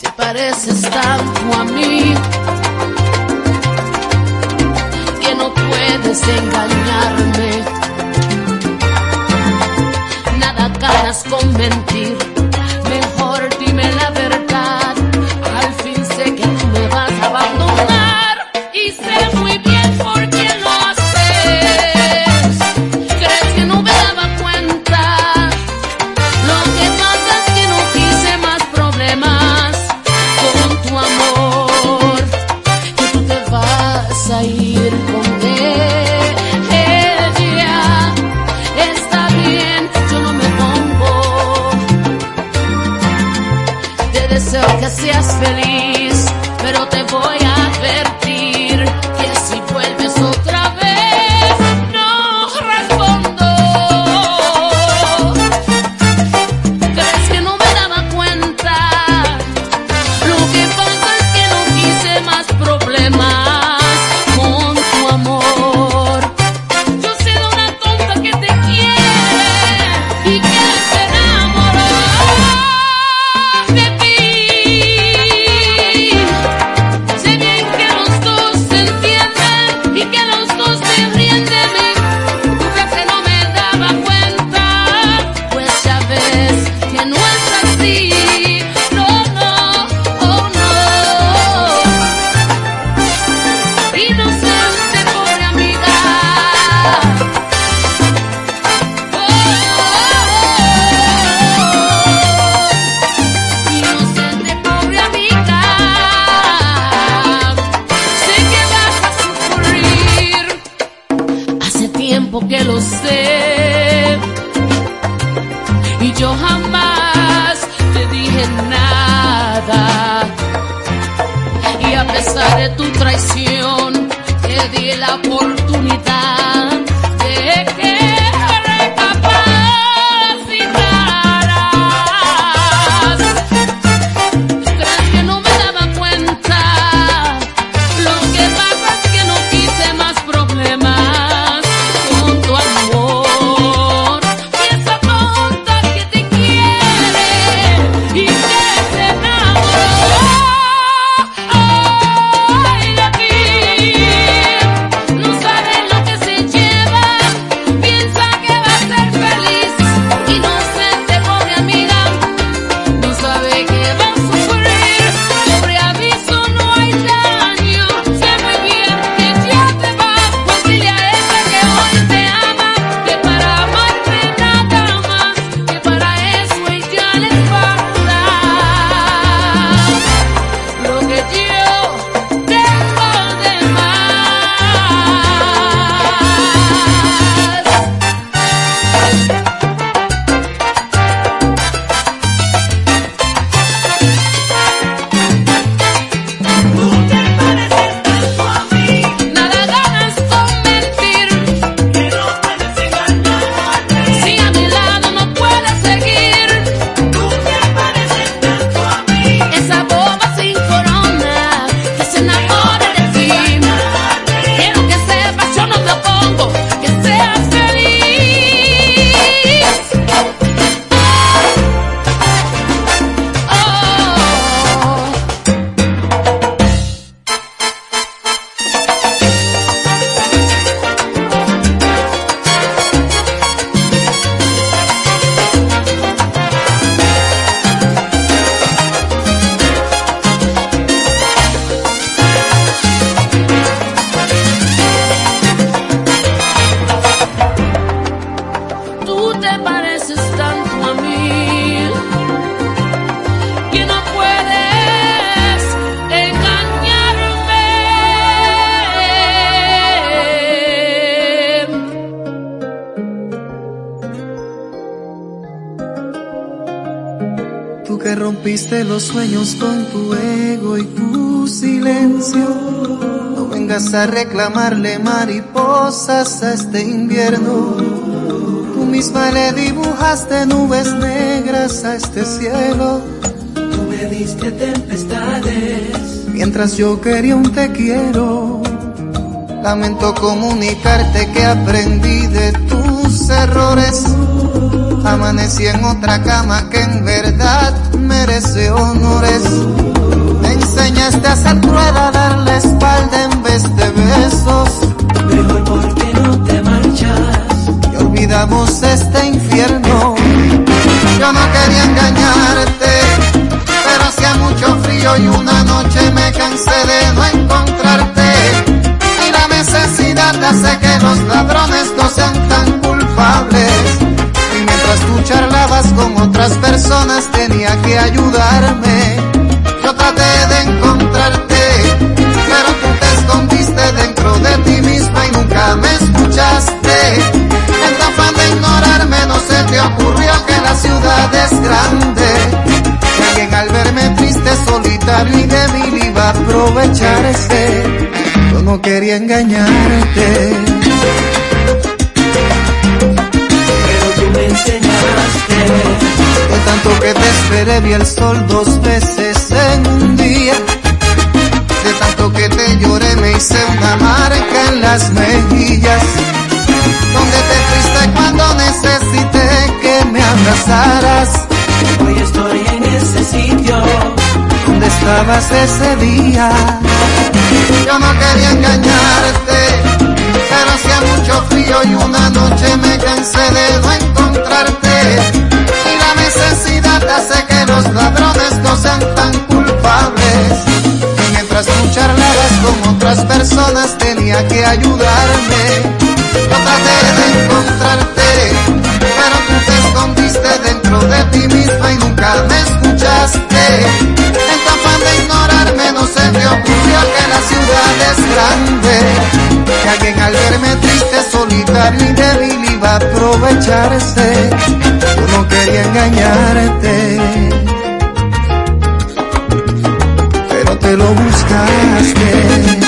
Te pareces tanto a mí que no puedes engañarme. Nada ganas con mentir. los sueños con tu ego y tu silencio. No vengas a reclamarle mariposas a este invierno. Tú misma le dibujaste nubes negras a este cielo. Tú me diste tempestades. Mientras yo quería un te quiero. Lamento comunicarte que aprendí de tus errores. Amanecí en otra cama que en verdad merece honores. Me enseñaste a ser cruel, a darle espalda en vez de besos. Mejor por qué no te marchas. Y olvidamos este infierno. Yo no quería engañarte, pero hacía mucho frío y una noche me cansé de no encontrarte. Y la necesidad hace que los ladrones no sean tan culpables. Y mientras tú charlabas con otras personas tenía que ayudarme. Yo traté de encontrarte, pero tú te escondiste dentro de ti misma y nunca me escuchaste. En tu afán de ignorarme no se te ocurrió que la ciudad es grande. Que alguien al verme triste, solitario y débil iba a aprovecharse. Yo no quería engañarte. Enseñaste. De tanto que te esperé vi el sol dos veces en un día. De tanto que te lloré me hice una marca en las mejillas. Donde te fuiste cuando necesité que me abrazaras. Hoy estoy en ese sitio. ¿Dónde estabas ese día? Yo no quería engañarte, pero hacía mucho frío y una noche me cansé de no encontrarte. Y la necesidad hace que los ladrones no sean tan culpables. Y mientras tú charlabas con otras personas tenía que ayudarme. Yo traté de encontrarte, pero tú te escondiste dentro de ti misma y nunca me escuchaste. Ignorarme no se te ocurrió que la ciudad es grande. Que alguien al verme triste, solitario y débil iba a aprovecharse. Yo no quería engañarte. Pero te lo buscaste.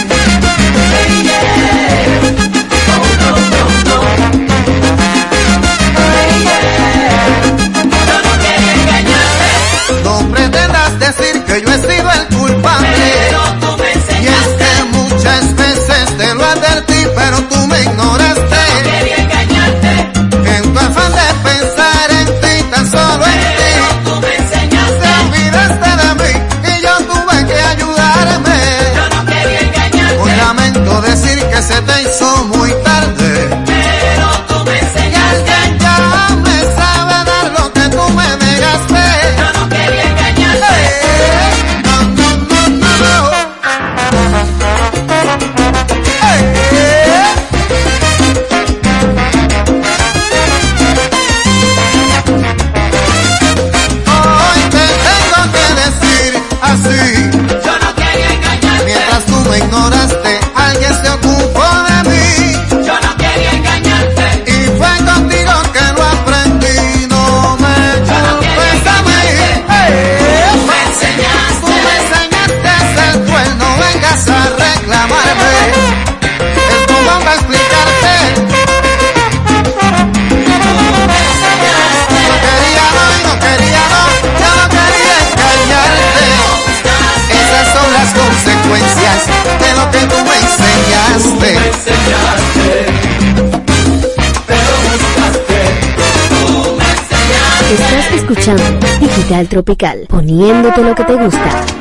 Escuchando Digital Tropical, poniéndote lo que te gusta.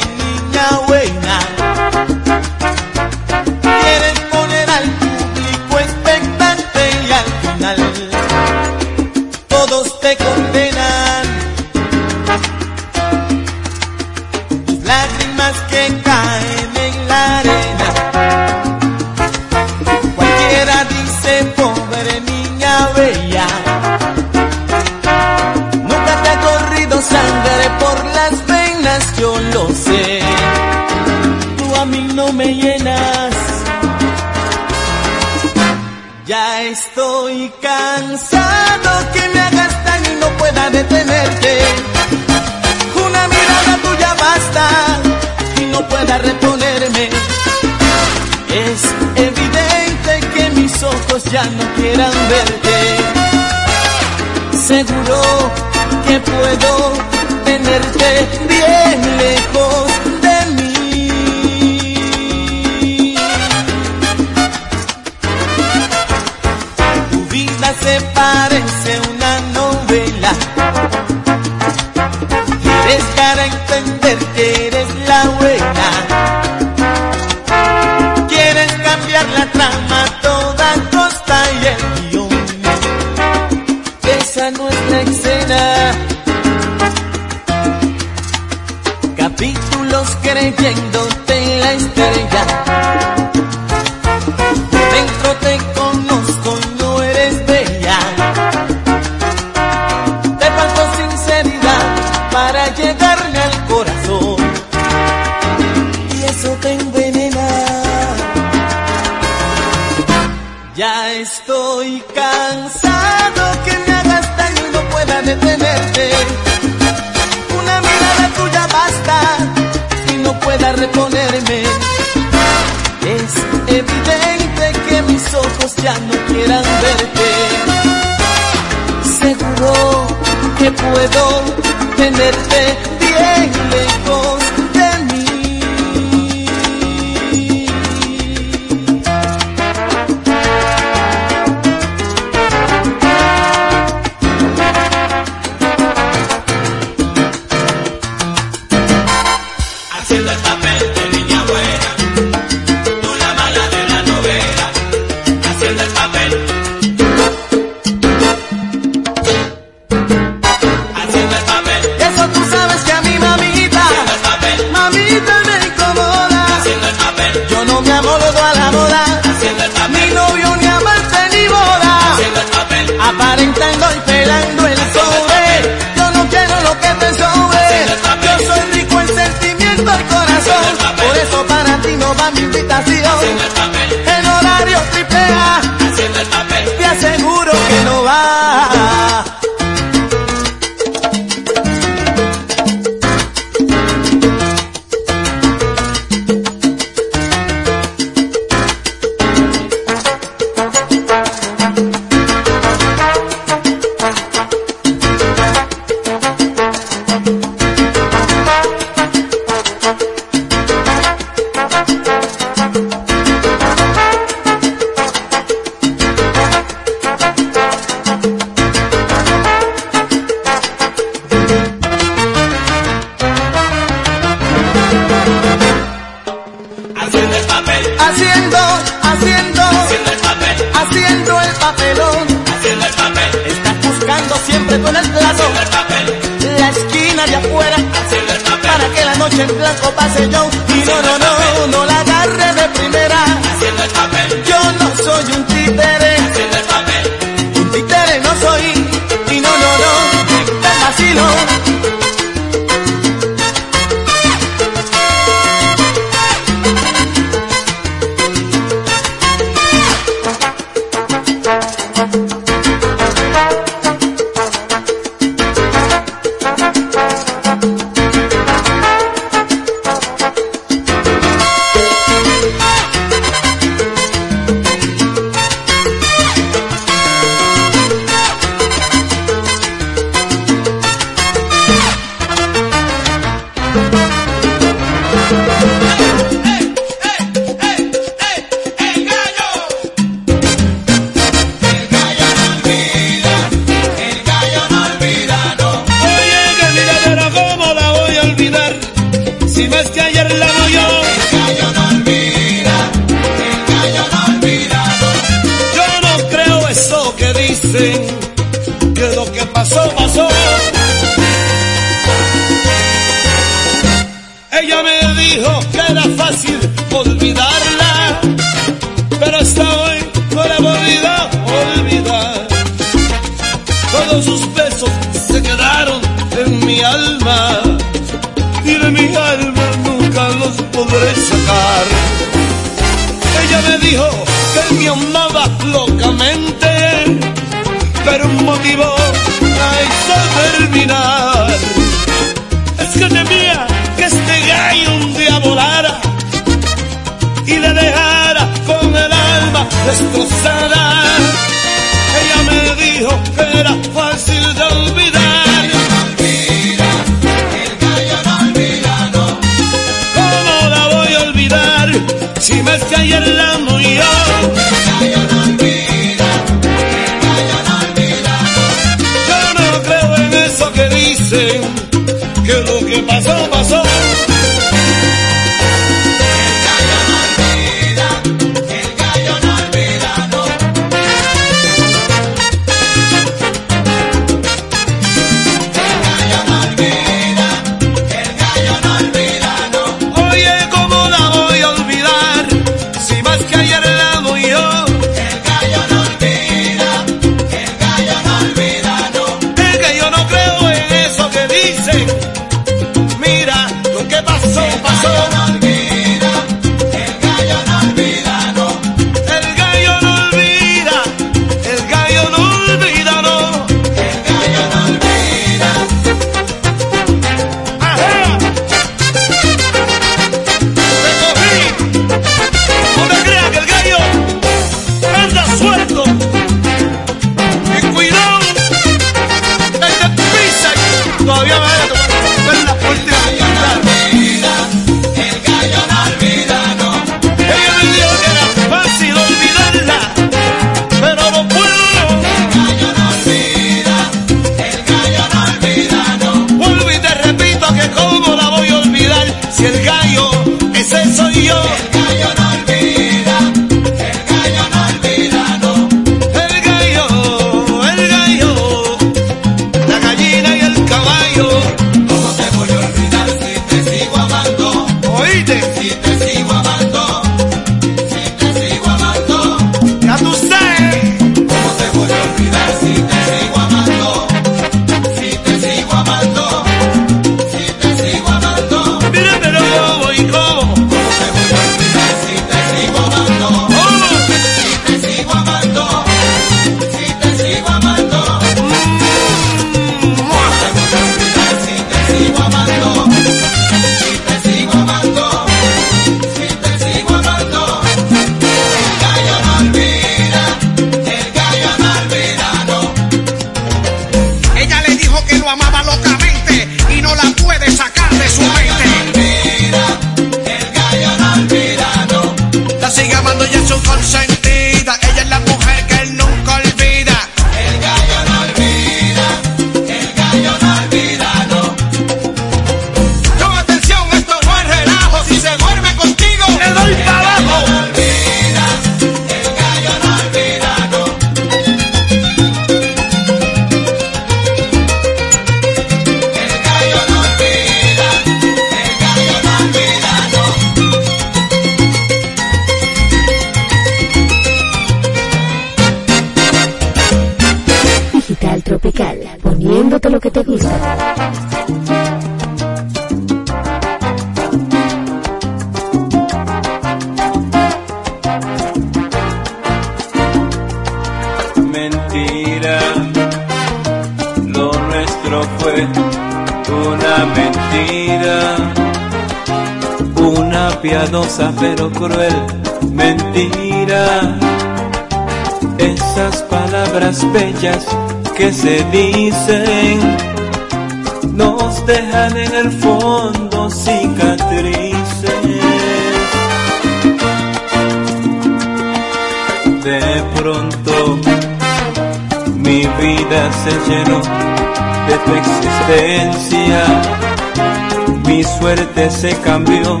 se cambió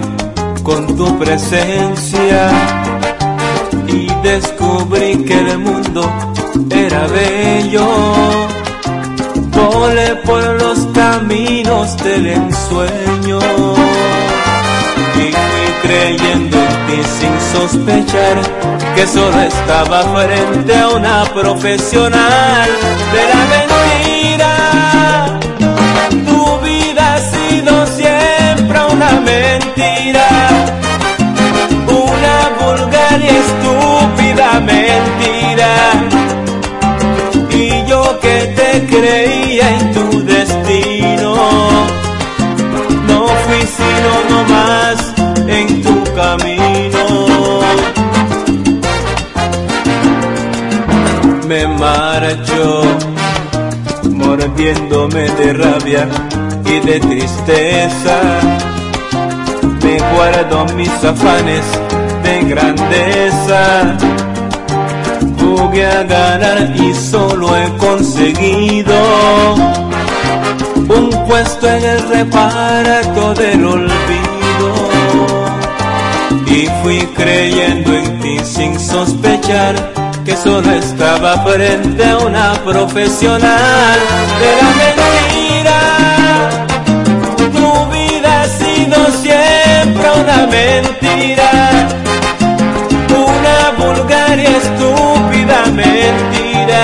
con tu presencia. Y descubrí que el mundo era bello. Volé por los caminos del ensueño. Y fui creyendo en ti sin sospechar que solo estaba frente a una profesional de la genuina marcho, mordiéndome de rabia y de tristeza. Me guardo mis afanes de grandeza. Jugué a ganar y solo he conseguido un puesto en el reparto del olvido. Y fui creyendo en ti sin sospechar solo estaba frente a una profesional de la mentira. Tu vida ha sido siempre una mentira, una vulgar y estúpida mentira.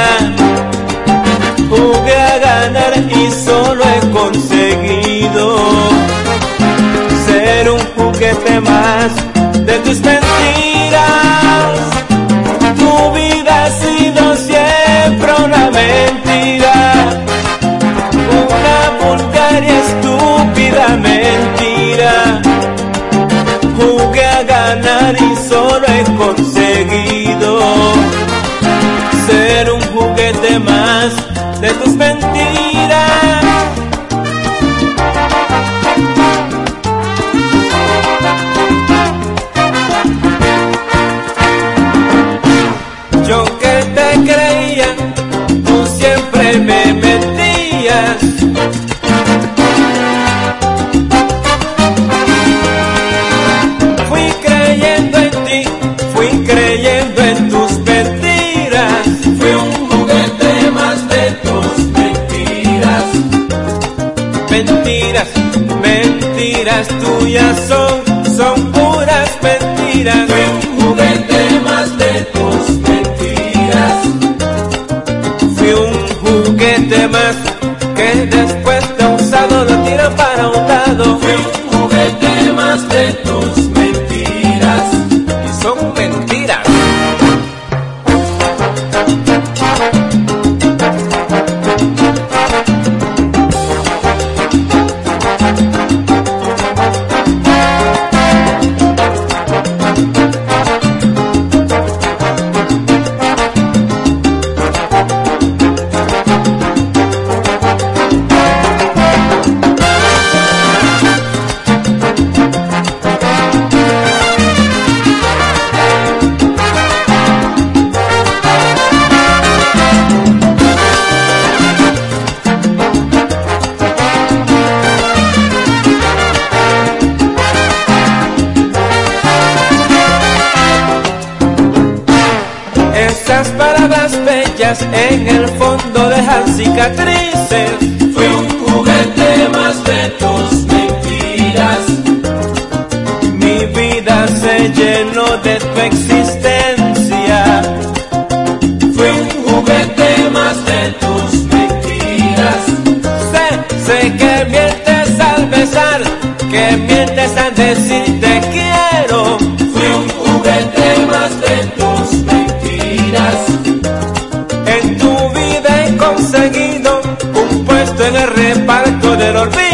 Jugué a ganar y solo he conseguido ser un juguete más de tus mentiras. mentira, una vulgar y estúpida mentira. Jugué a ganar y solo encontré you. puesto en el reparto del olvido.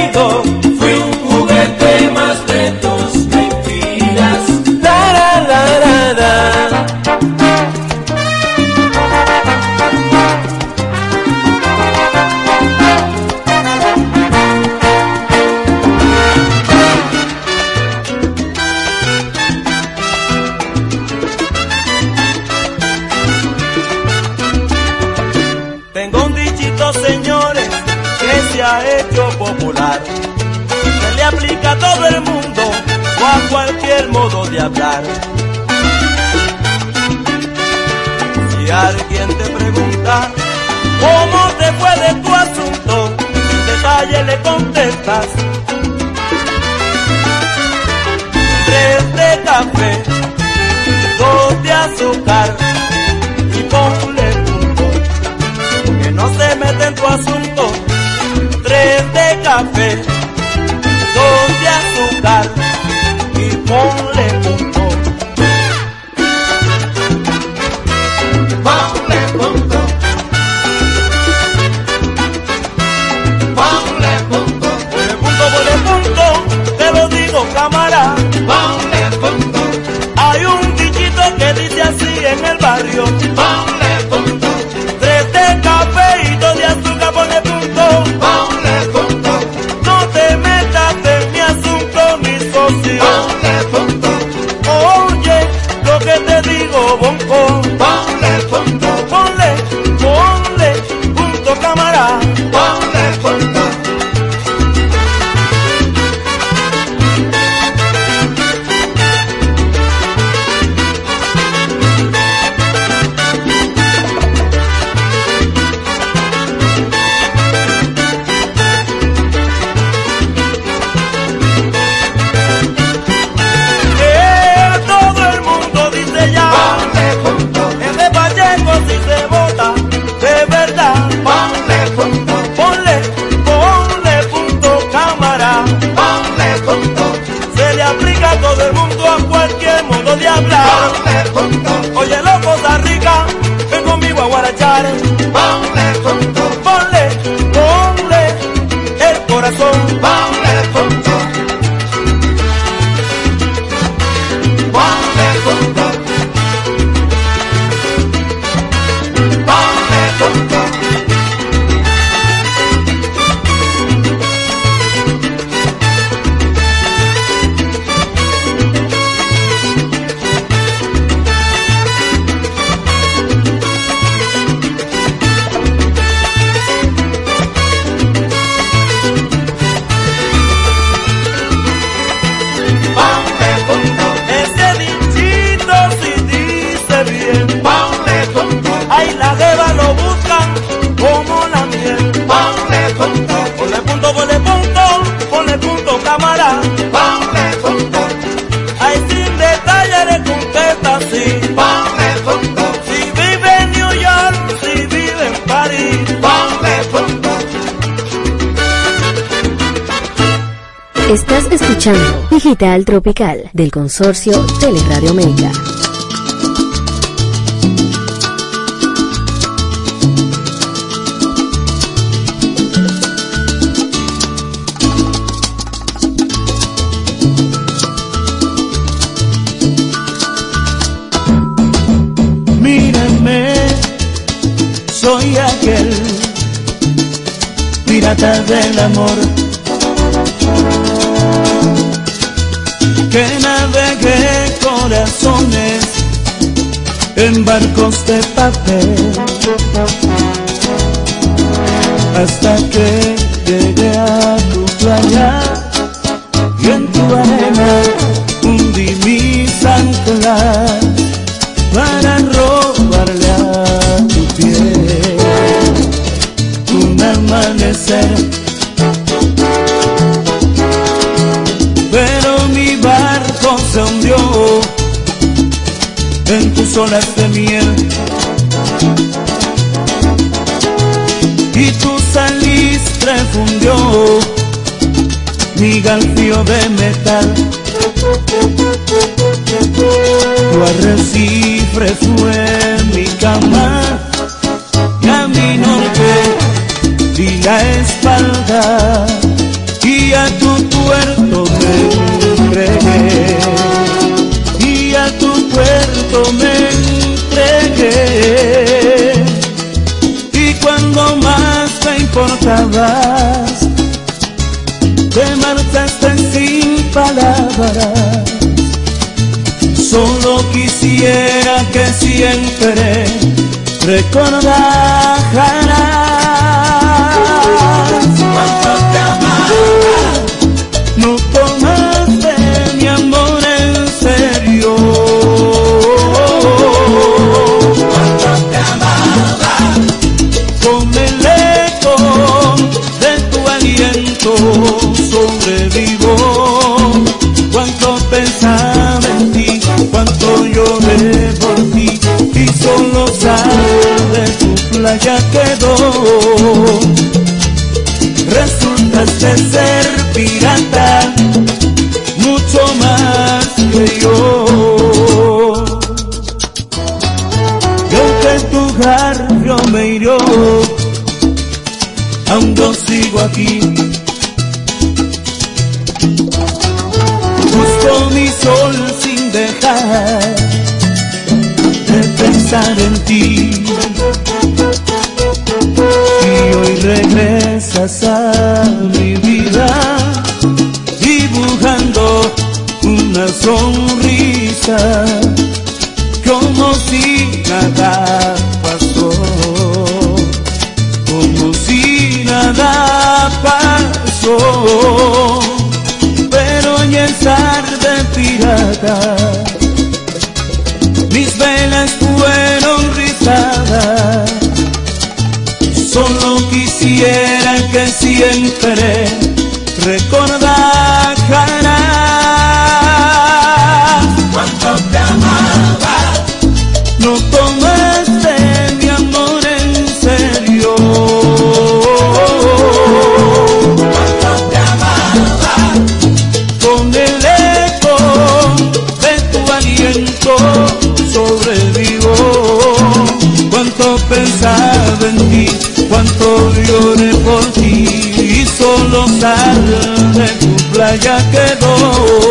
Tropical del consorcio Teleradio América. Mírame, soy aquel pirata del amor que navegue corazones en barcos de papel. Hasta que llegue a tu playa y en tu arena hundí mis anclas tus olas de miel. Y tu salistre fundió mi galfio de metal. Tu arrecife fue mi cama mi norte di la espalda y a importabas te marchaste sin palabras. Solo quisiera que siempre recordaras playa quedó. Resultaste ser pirata, mucho más que yo. Y aunque tu garfio me hirió, aún yo sigo aquí. Mi vida, dibujando una sonrisa, como si nada pasó, como si nada pasó pero ya es tarde pirata. Mis velas fueron rizadas, solo quisiera que siempre recordaras solo sal de tu playa quedó.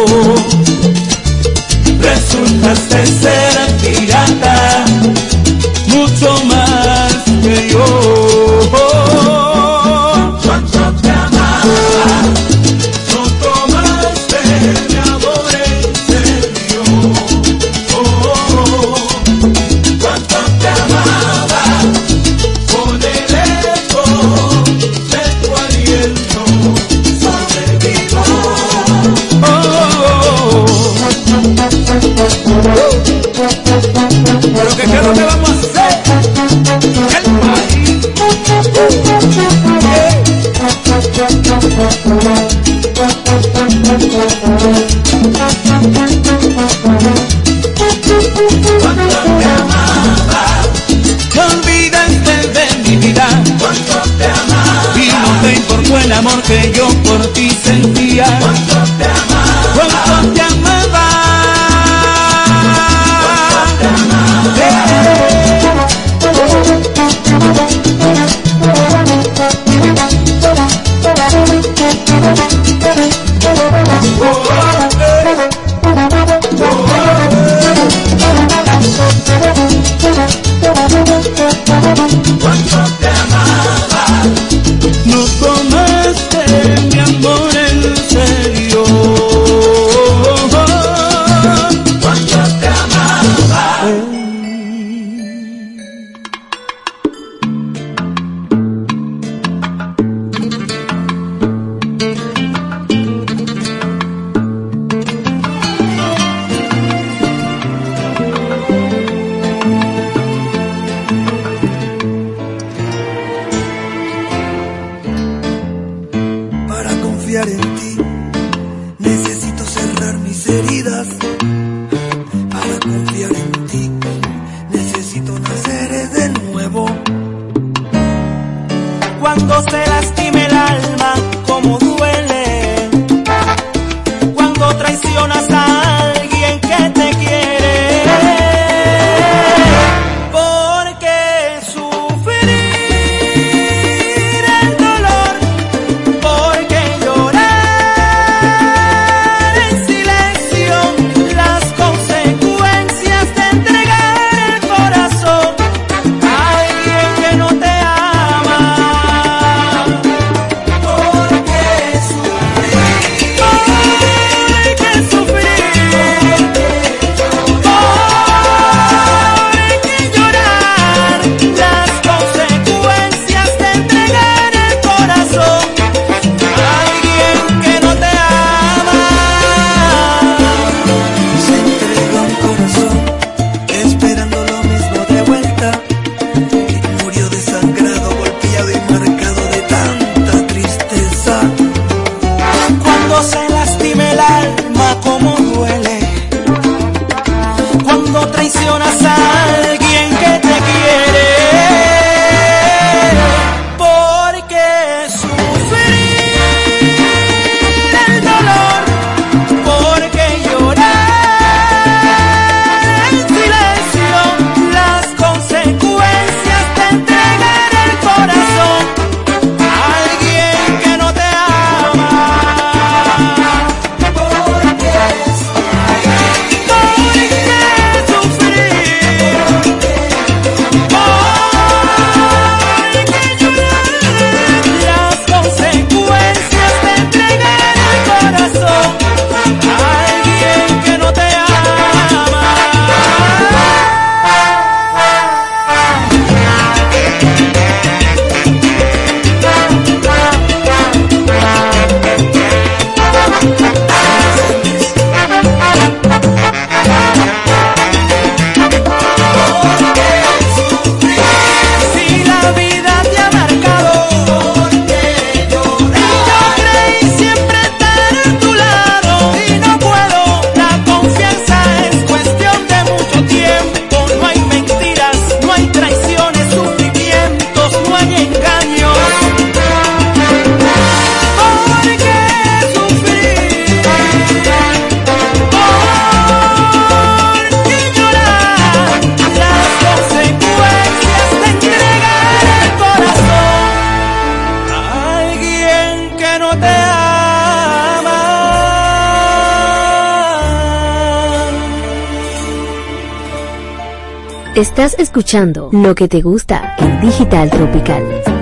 Estás escuchando lo que te gusta en Digital Tropical.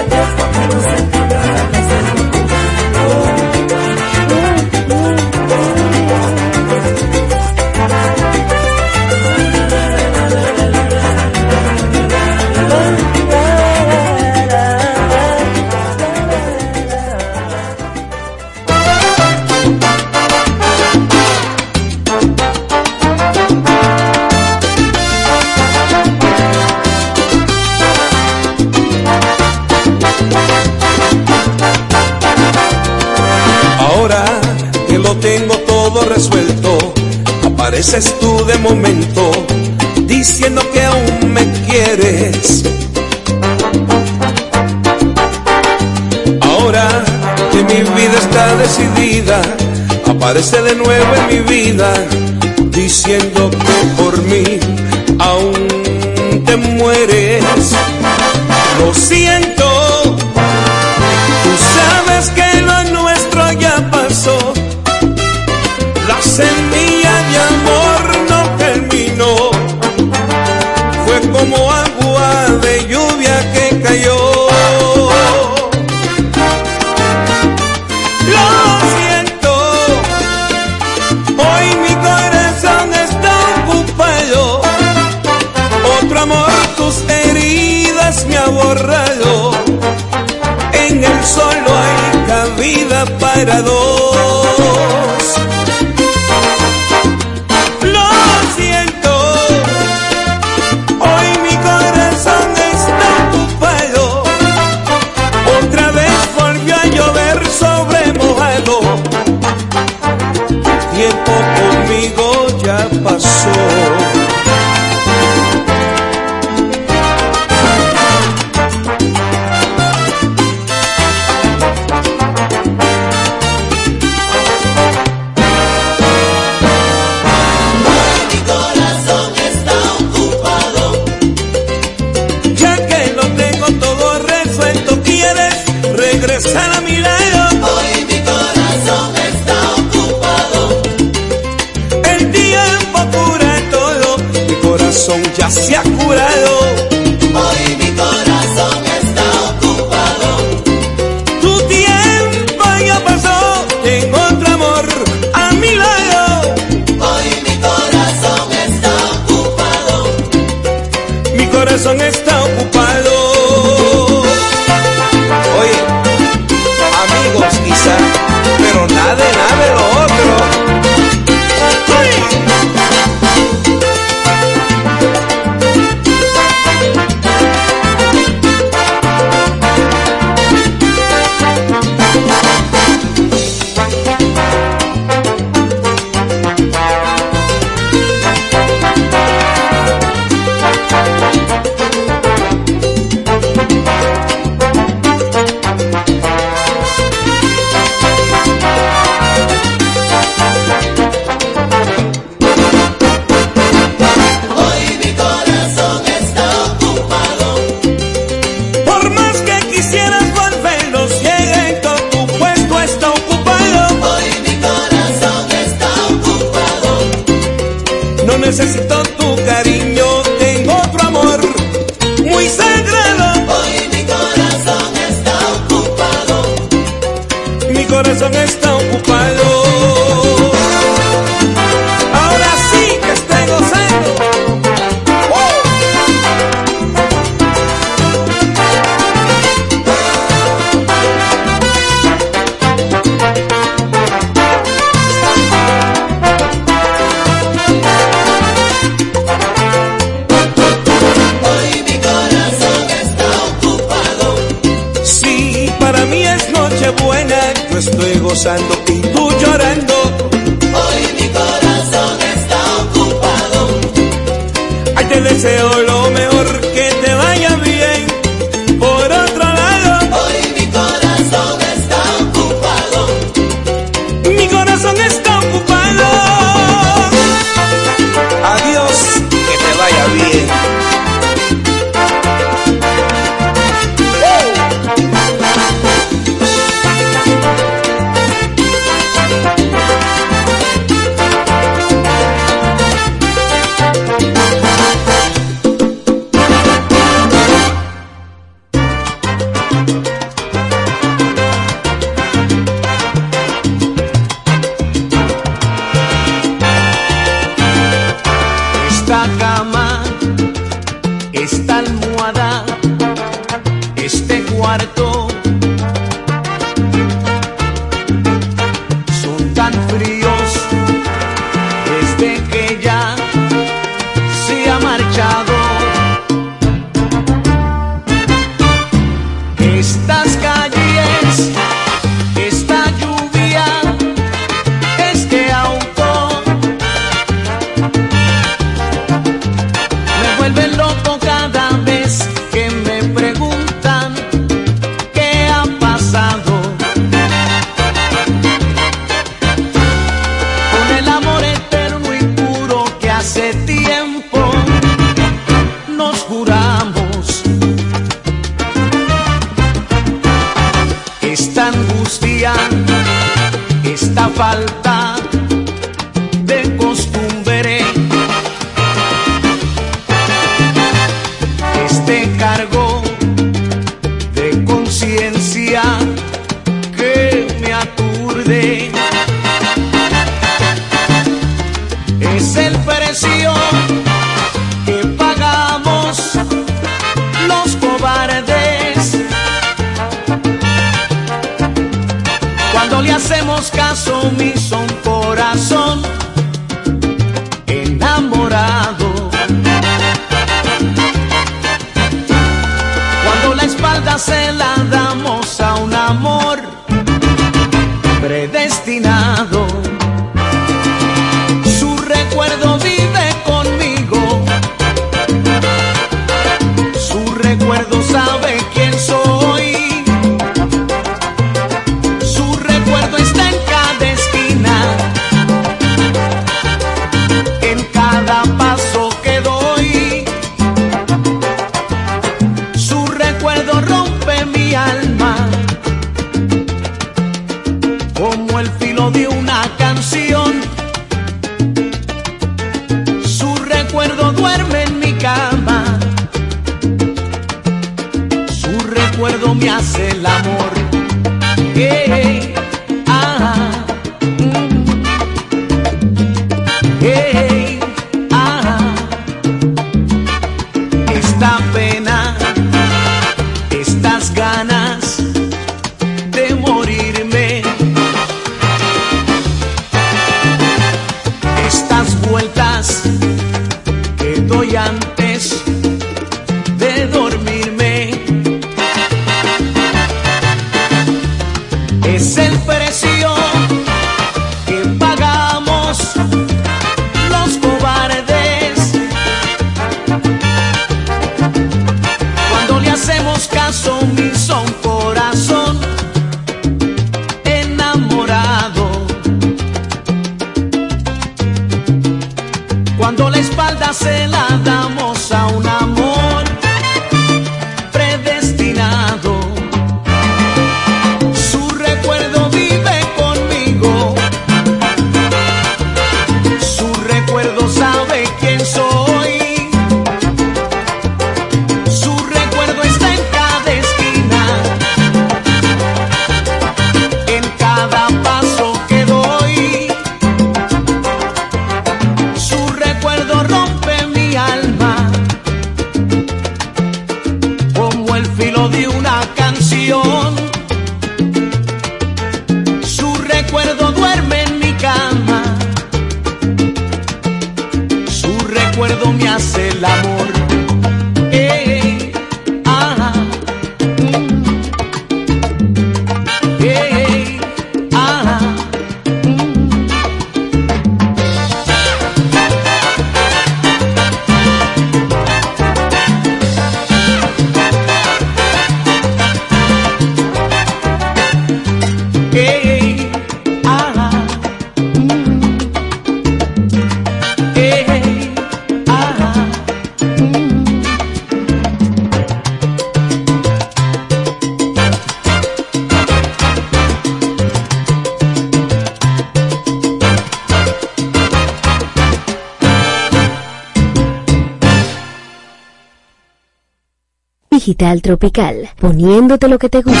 Capital Tropical, poniéndote lo que te gusta.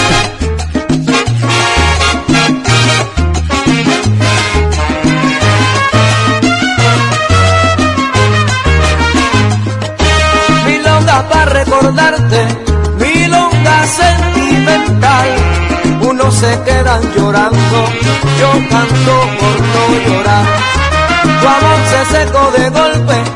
Milonga para recordarte, milonga sentimental. Unos se quedan llorando, yo canto por no llorar. Tu amor se secó de golpe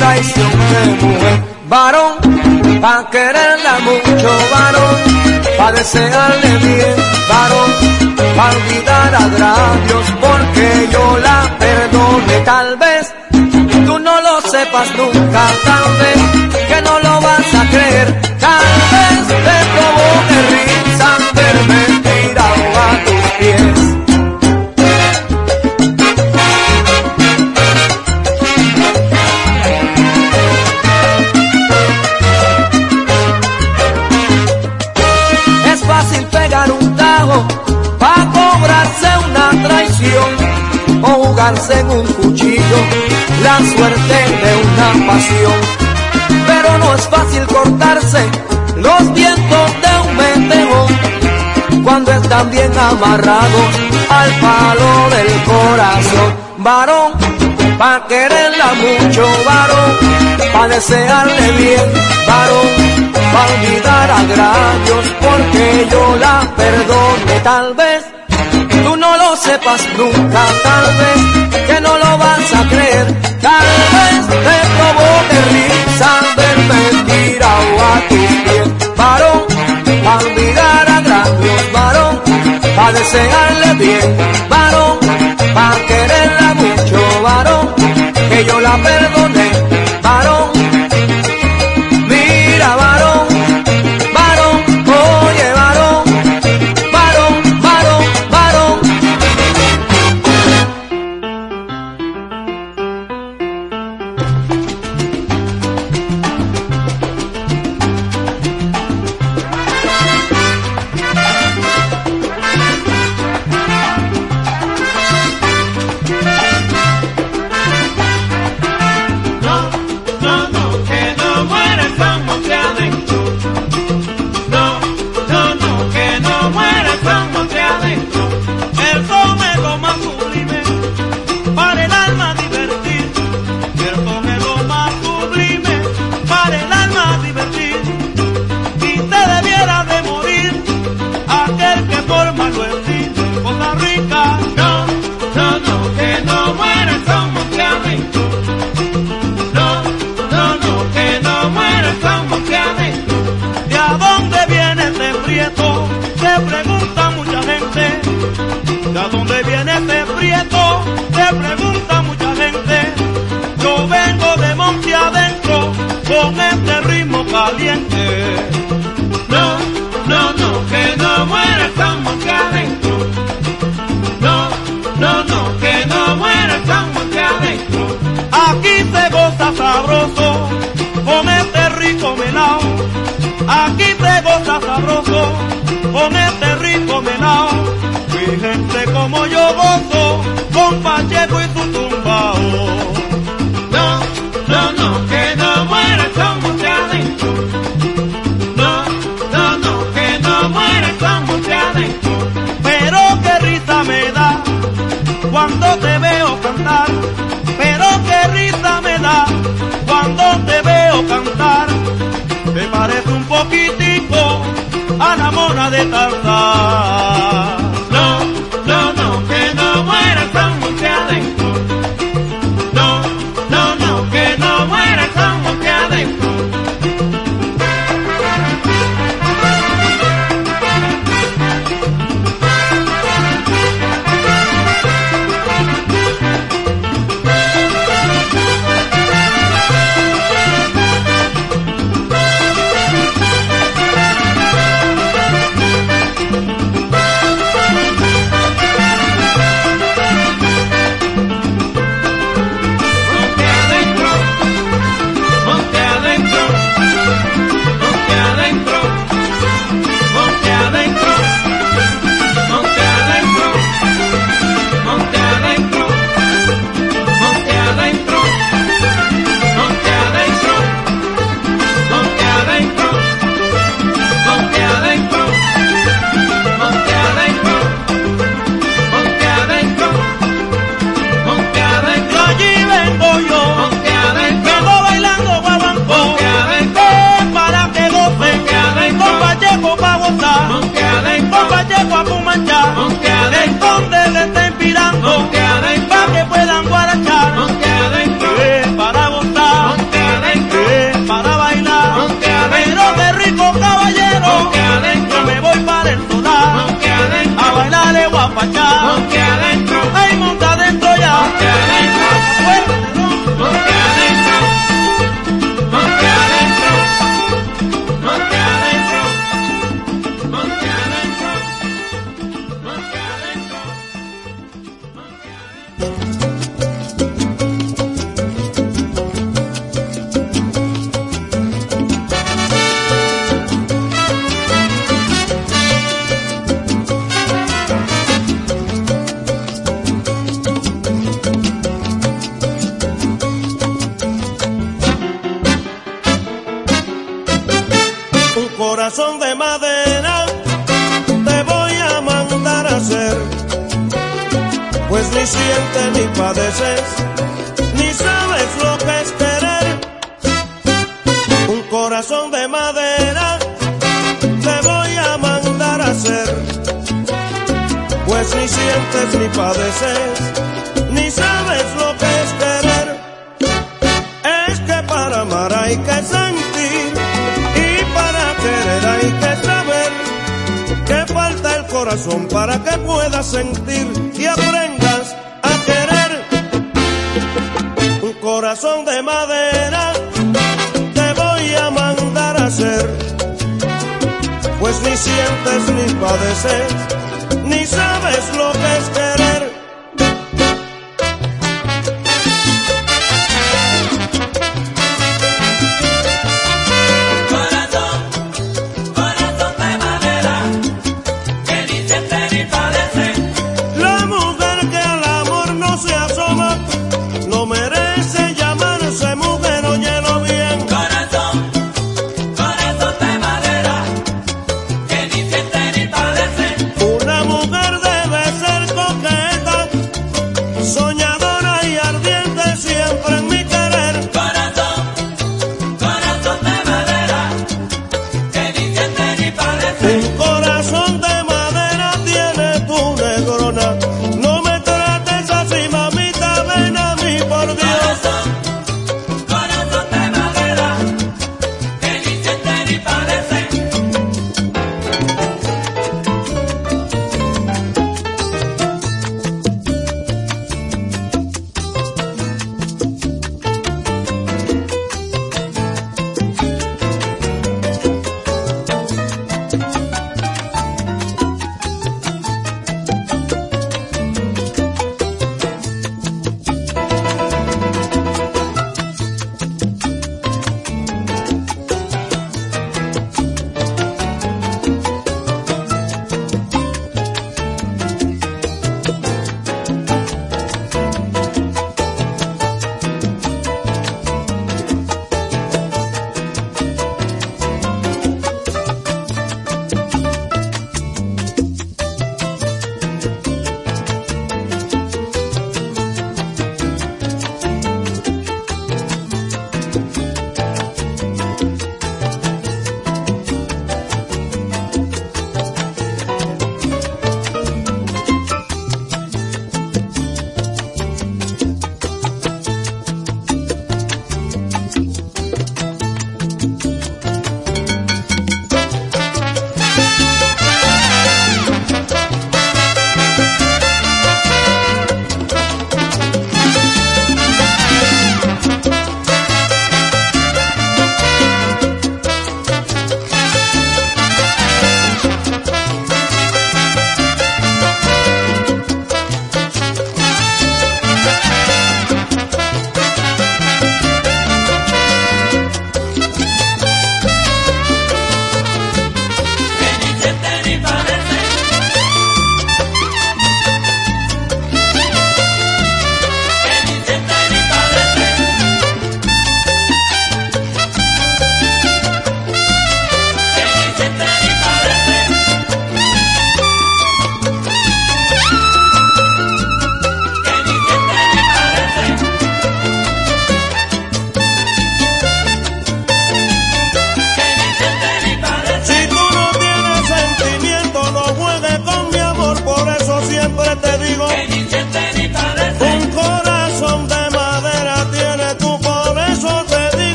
traición de mujer. Varón, pa' quererla mucho, varón, pa' desearle bien, varón, pa' olvidar agravios, porque yo la perdone. Tal vez tú no lo sepas nunca, tal vez que no lo vas a creer, tal vez te provoque risa verme tirado a en un cuchillo la suerte de una pasión. Pero no es fácil cortarse los vientos de un metejón cuando están bien amarrados al palo del corazón. Varón, pa' quererla mucho, varón, pa' desearle bien, varón, pa' olvidar agravios, porque yo la perdone tal vez tú no lo sepas nunca, tal vez que no lo vas a creer, tal vez te provoque risa verme tirado a tus pies, varón, pa' olvidar agravios, varón, pa' desearle bien, varón, pa' quererla mucho, varón, que yo la perdone, varón, sabroso con este rico melao. Aquí se goza sabroso con este rico melao. Fíjense como yo gozo con Pacheco y su tumbao. No, no, no, que no muera Monte adentro. No, no, no, que no muera Monte adentro. Pero qué risa me da cuando te veo cantar. Cuando te veo cantar. Me parece un poquitico a la mona de Tarzán.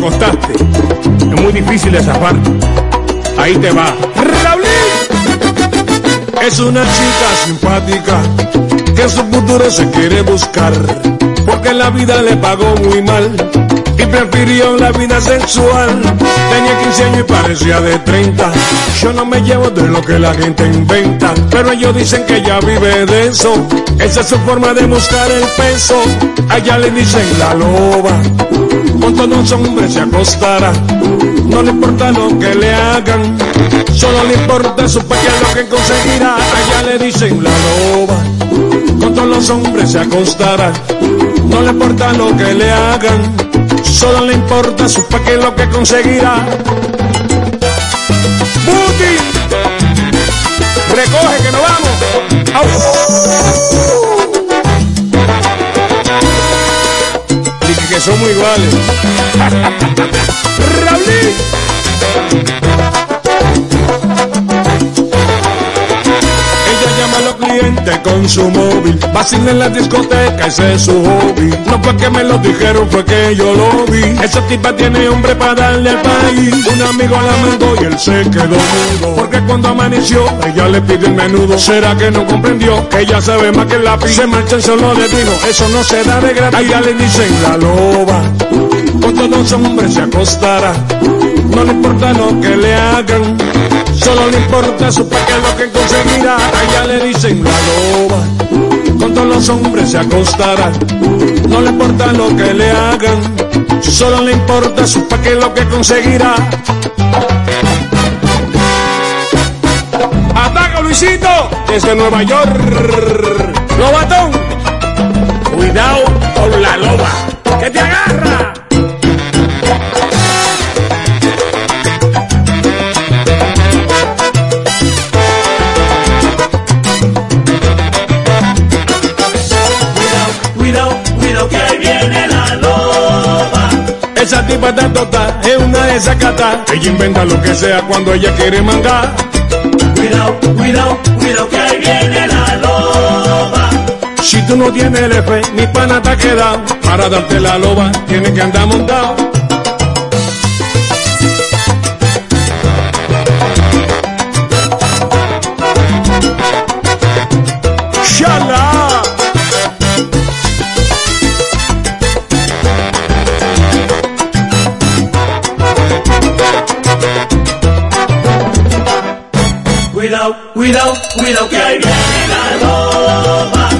Acostaste, es muy difícil de zafar. Ahí te va. Raulín es una chica simpática que su futuro se quiere buscar, porque la vida le pagó muy mal y prefirió la vida sexual. Tenía 15 años y parecía de 30. Yo no me llevo de lo que la gente inventa, pero ellos dicen que ella vive de eso. Esa es su forma de buscar el peso. Allá le dicen la loba, con todos los hombres se acostará. No le importa lo que le hagan, solo le importa su pequeño lo que conseguirá. Allá le dicen la loba, con todos los hombres se acostará. No le importa lo que le hagan, solo le importa su paque lo que conseguirá. Buti, recoge que nos vamos. ¡Au! Dije que somos iguales. Raulín. Con su móvil, vacila en la discoteca, ese es su hobby. No fue que me lo dijeron, fue que yo lo vi. Esa tipa tiene hombre para darle al país. Un amigo la mandó y él se quedó mudo. Porque cuando amaneció, ella le pide el menudo. ¿Será que no comprendió? Que ella sabe más que el lápiz. Se marcha solo de vino, eso no se da de gratis. A ella le dicen la loba. Con todos los hombres se acostará. No le importa lo que le hagan. Solo le importa su paque lo que conseguirá. A le dicen la loba. Con todos los hombres se acostará. No le importa lo que le hagan. Solo le importa su paque lo que conseguirá. Ataca Luisito desde Nueva York. Lobatón. Cuidado con la loba. Que te agarra. Esa tipa está tota, es una desacata. Ella inventa lo que sea cuando ella quiere mangar. Cuidado, cuidado, cuidado que ahí viene la loba. Si tú no tienes el F, ni pana te ha quedado. Para darte la loba, tienes que andar montado. Cuidado, cuidado, que ahí viene la loba.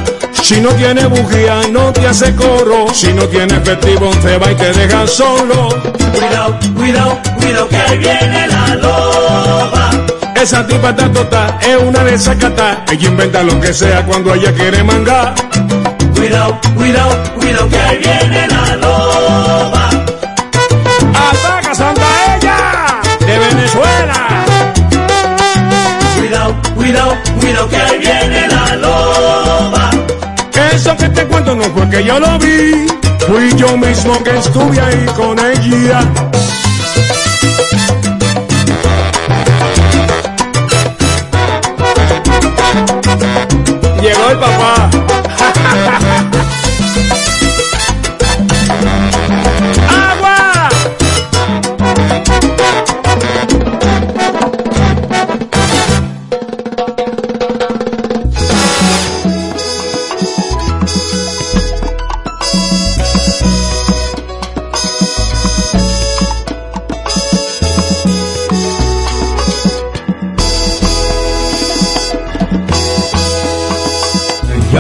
Si no tiene bujía, no te hace coro. Si no tiene efectivo, te va y te deja solo. Cuidado, cuidado, cuidado que ahí viene la loba. Esa tipa está tota, es una desacata. Ella inventa lo que sea cuando ella quiere mangar. Cuidado, cuidado, cuidado que ahí viene la loba. Yo lo vi. Fui yo mismo que estuve ahí con ella.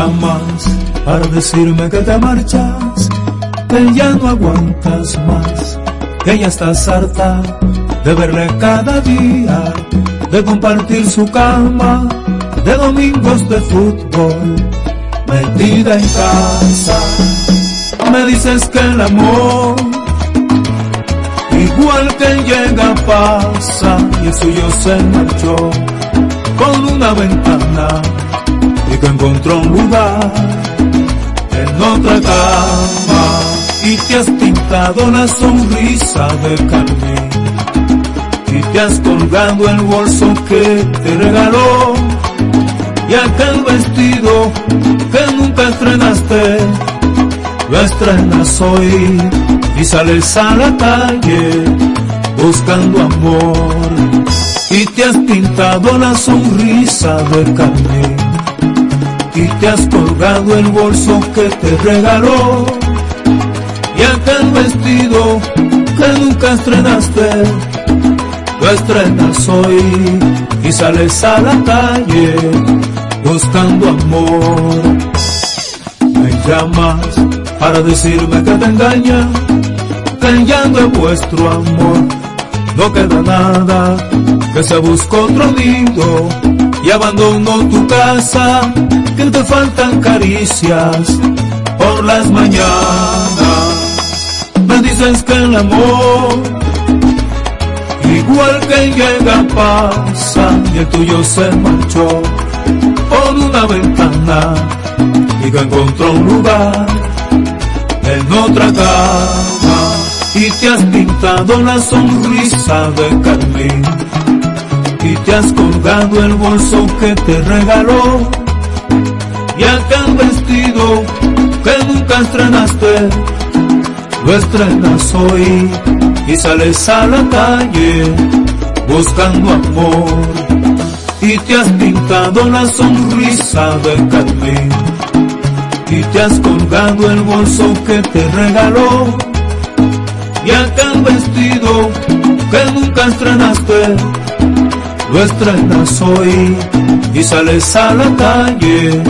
Llamas para decirme que te marchas, que ya no aguantas más, que ya estás harta de verle cada día, de compartir su cama, de domingos de fútbol, metida en casa. Me dices que el amor, igual que llega, pasa, y el suyo se marchó con una ventana y que encontró un lugar en otra cama y te has pintado la sonrisa de carmín. Y te has colgado el bolso que te regaló y aquel vestido que nunca estrenaste. Lo estrenas hoy y sales a la calle buscando amor. Y te has pintado la sonrisa de carne y te has colgado el bolso que te regaló. Y aquel vestido que nunca estrenaste lo estrenas hoy y sales a la calle buscando amor. Me llamas para decirme que te engaña que ya vuestro amor. No queda nada que se buscó otro nido y abandonó tu casa, que te faltan caricias por las mañanas. Me dices que el amor, igual que llega, pasa y el tuyo se marchó por una ventana y que encontró un lugar en otra cama y te has pintado la sonrisa de carmín y te has colgado el bolso que te regaló y aquel vestido que nunca estrenaste lo estrenas hoy y sales a la calle buscando amor. Y te has pintado la sonrisa de carmín y te has colgado el bolso que te regaló. Y aquel vestido que nunca estrenaste lo estrenas hoy y sales a la calle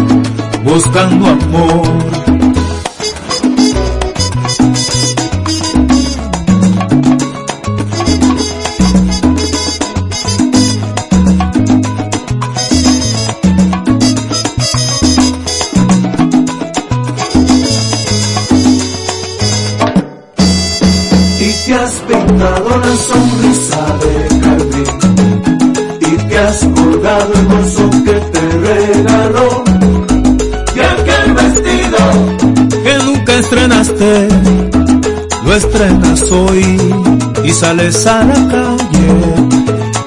buscando amor. Estrenas hoy y sales a la calle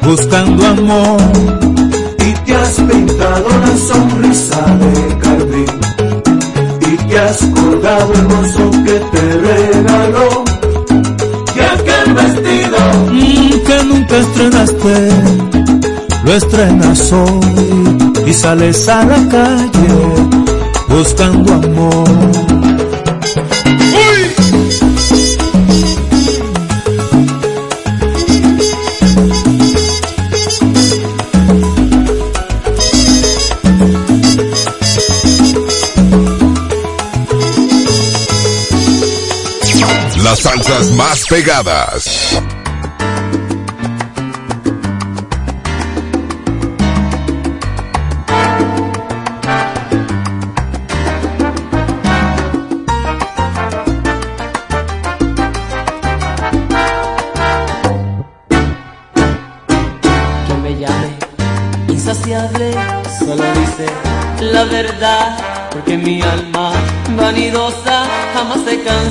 buscando amor y te has pintado la sonrisa de jardín y te has colgado el bolso que te regaló y aquel vestido mm, que nunca estrenaste lo estrenas hoy y sales a la calle buscando amor. Más pegadas. que me llame insaciable, solo dice la verdad, porque mi alma vanidosa jamás se cansa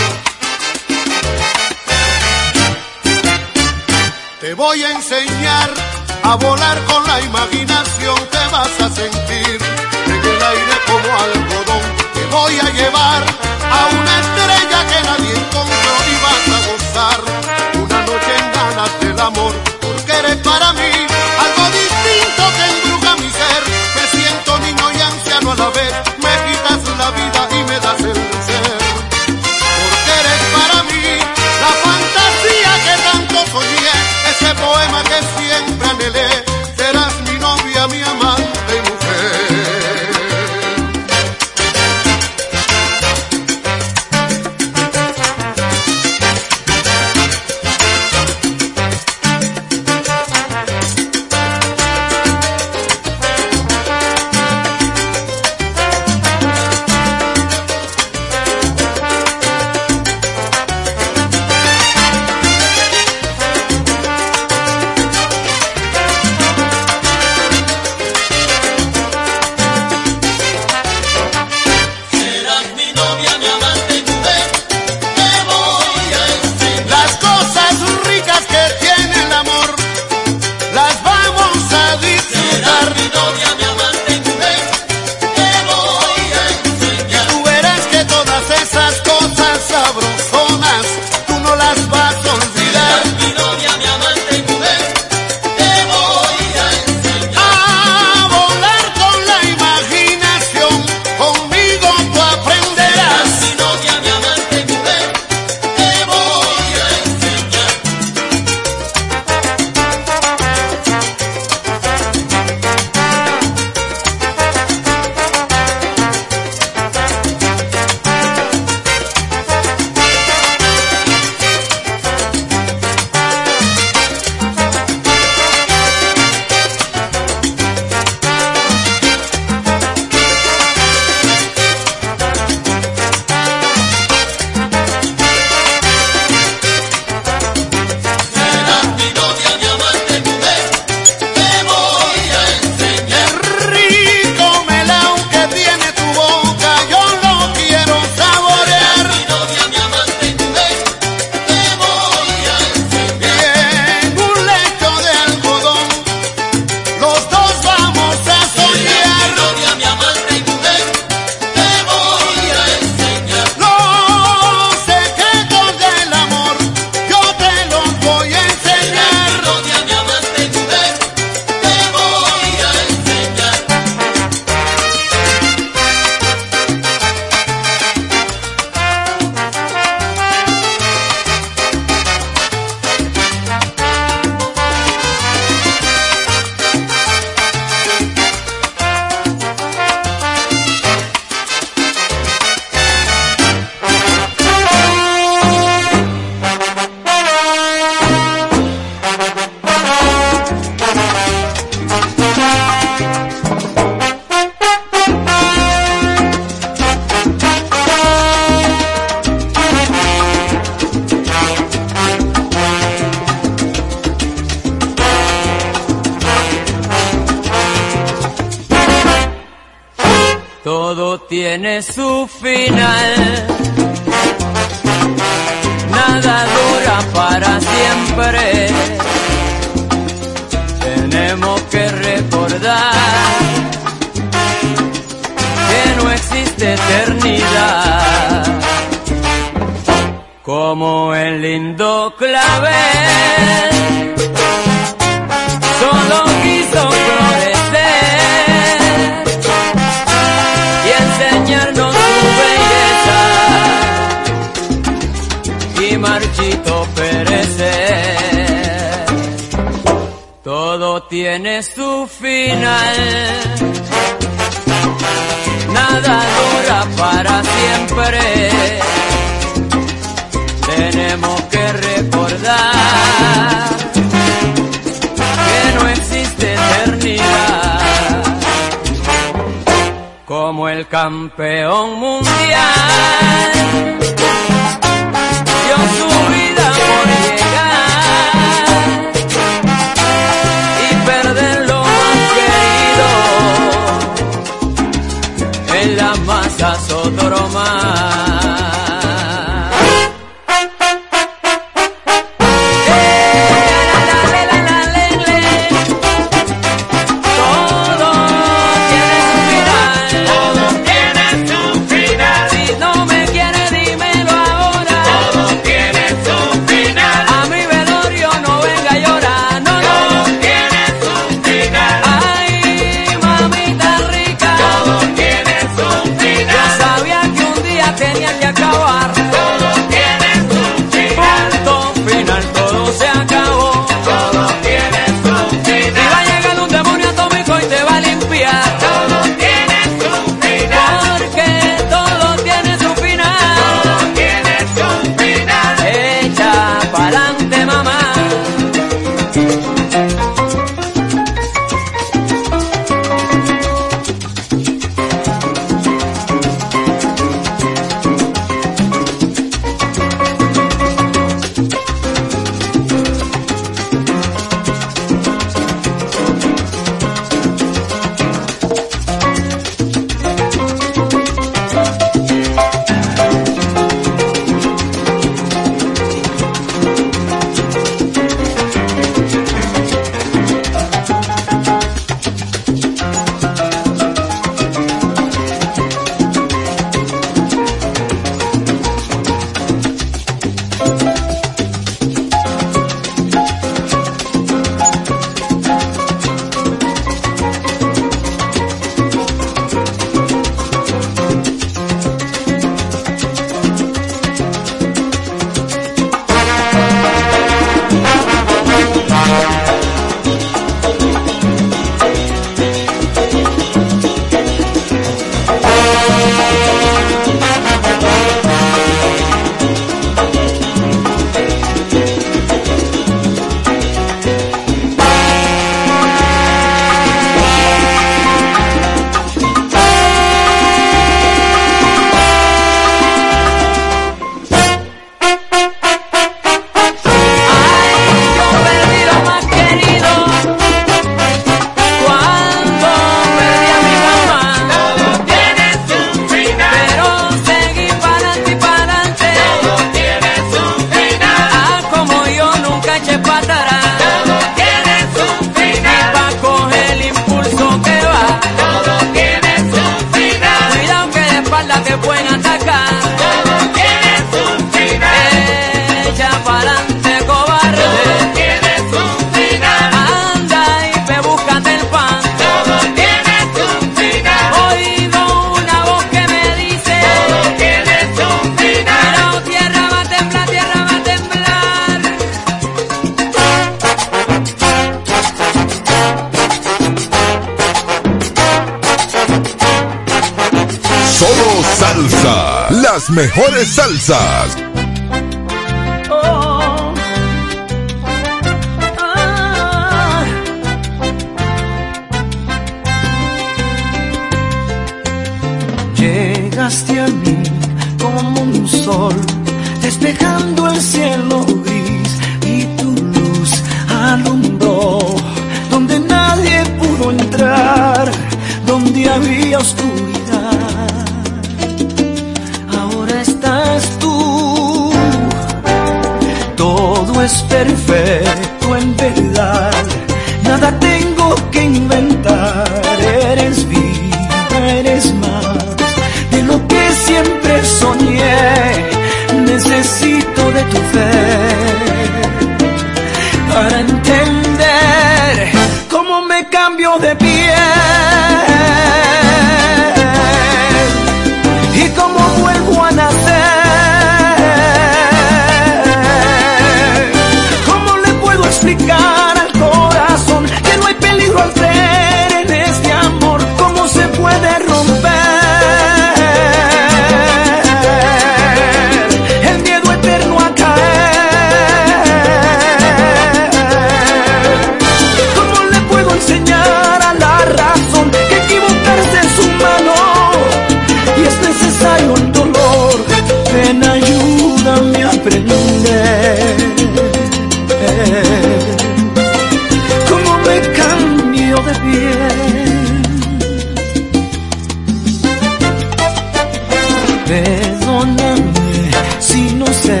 Perdóname si no sé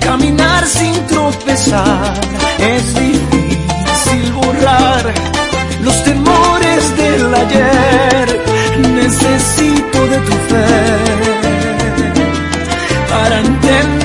caminar sin tropezar. Es difícil borrar los temores del ayer. Necesito de tu fe para entender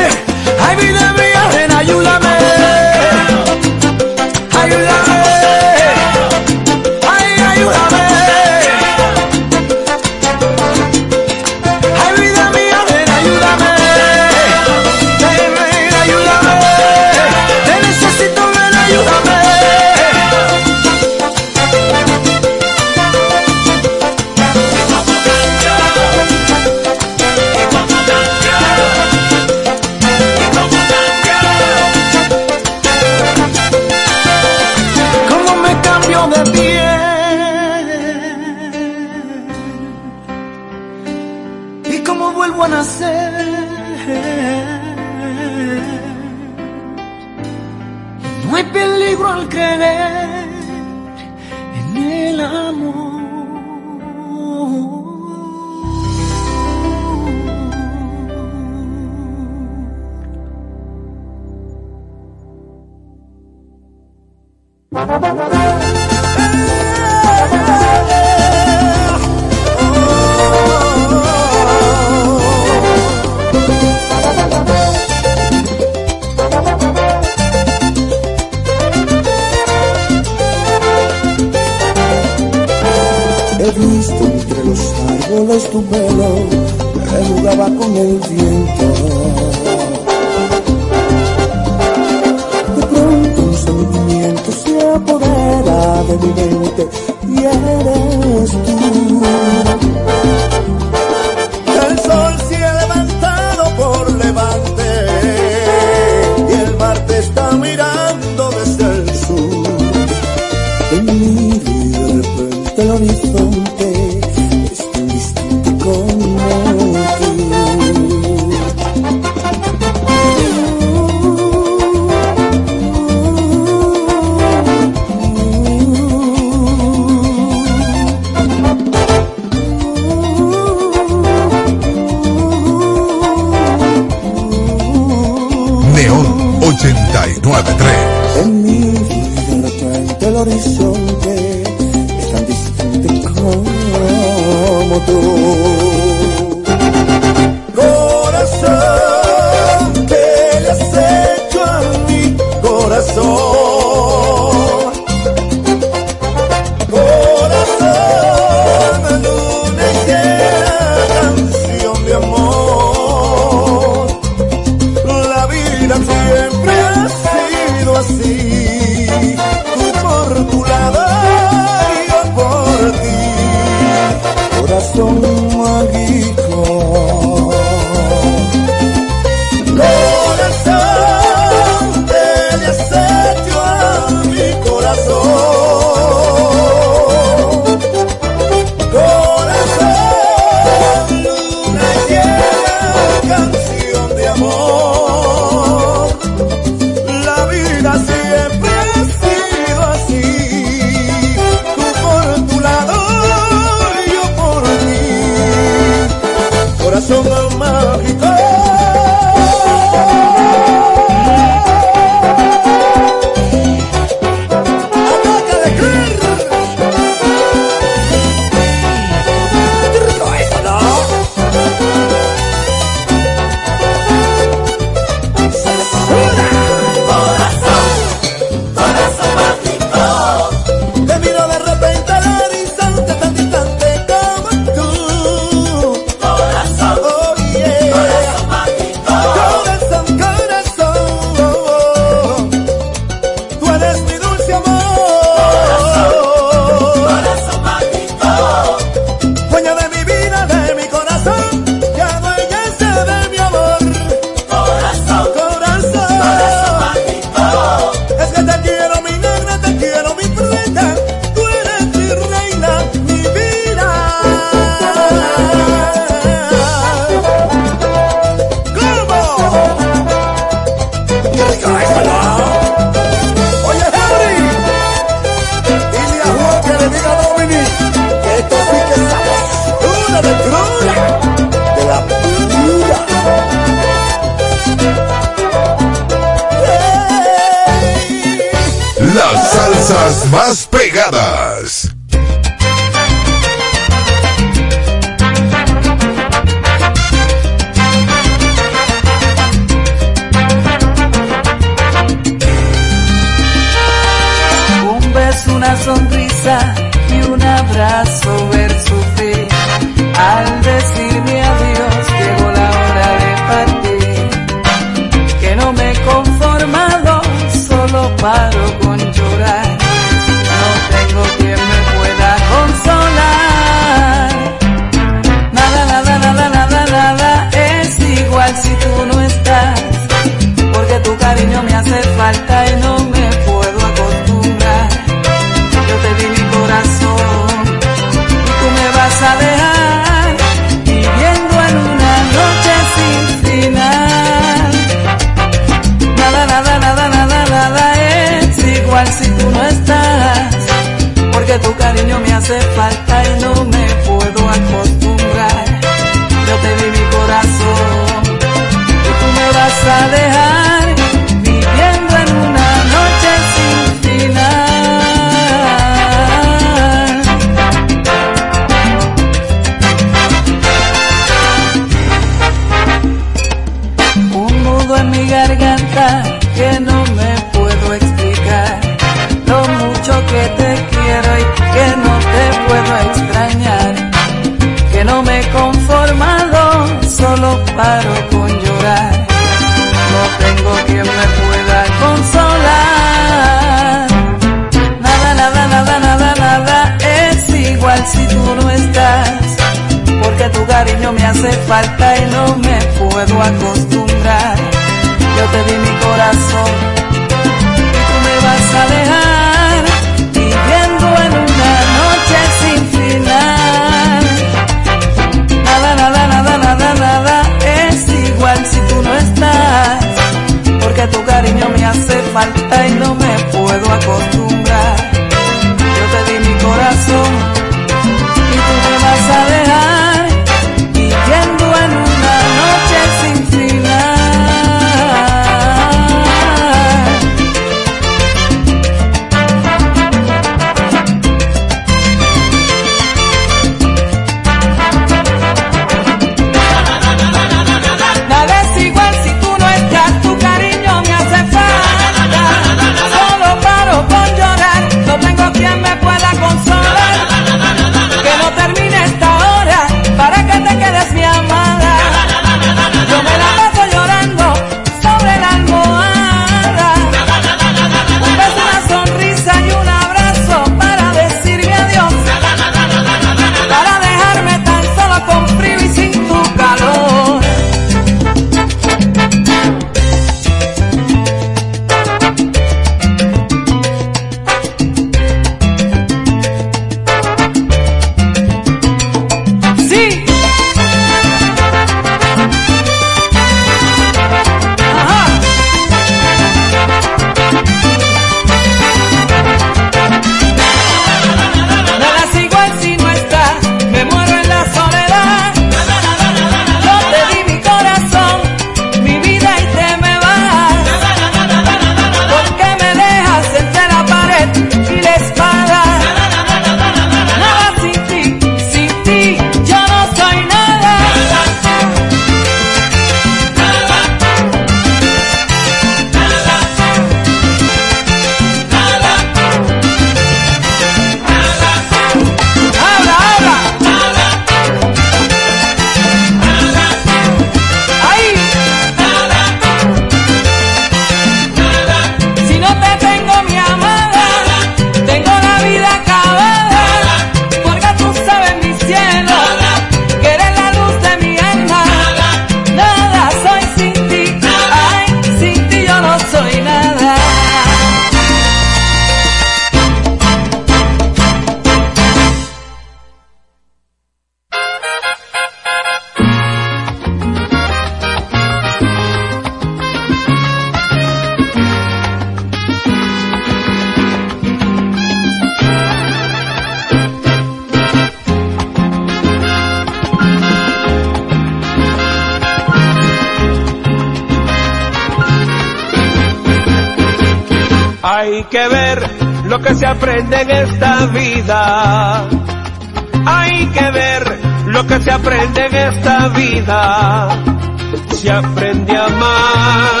aprende a amar,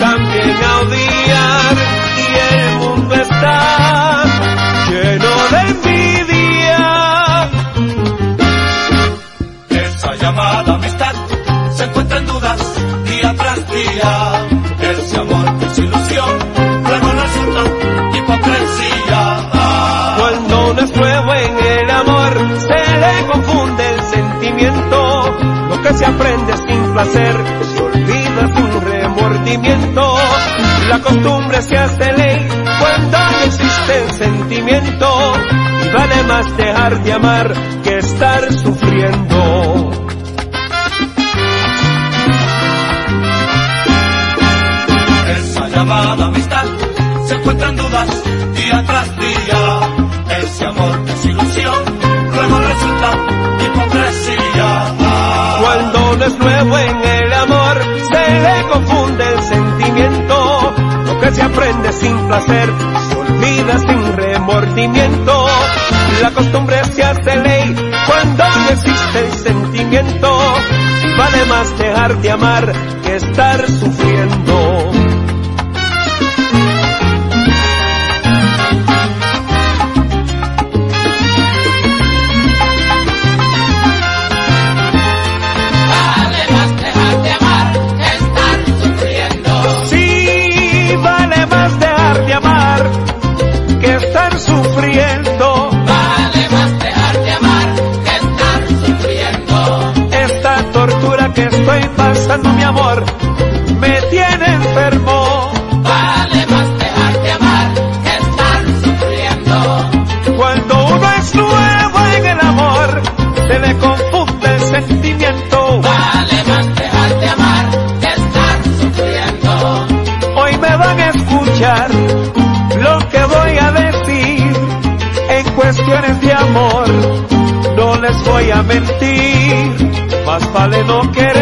también a odiar y el mundo está lleno de envidia. Esa llamada amistad se encuentra en dudas día tras día. Ese amor es ilusión, luego resulta hipocresía. Cuando no es nuevo en el amor, se le confunde el sentimiento. Lo que se aprende sin placer, se olvida sin remordimiento. La costumbre se hace ley cuando no existe el sentimiento. Y vale más dejar de amar que estar sufriendo. Esa llamada amistad se encuentra en dudas día tras día. Ese amor que es ilusión, luego resulta hipocresía. Cuando no es nuevo Que se aprende sin placer, se olvida sin remordimiento. La costumbre se hace ley cuando no existe el sentimiento. Vale más dejar de amar que estar sufriendo. Les voy a mentir, más vale no que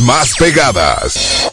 Más pegadas.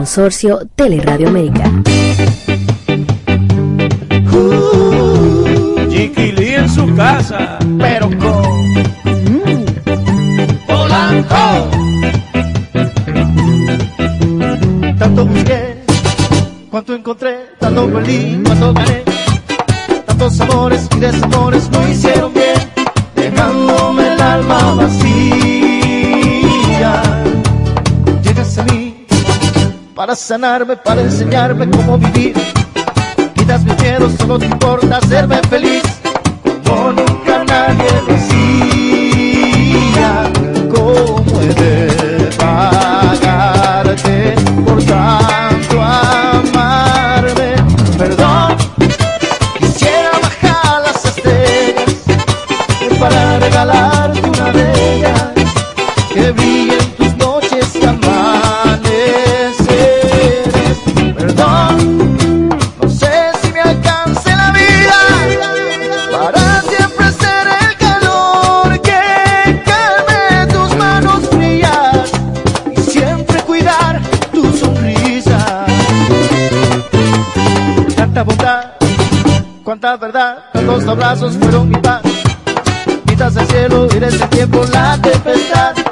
Consorcio Teleradio América. para enseñarme cómo vivir. Quitas mis miedos, solo te importa hacerme feliz. abrazos fueron mi paz. Quitas el cielo y en ese tiempo la tempestad.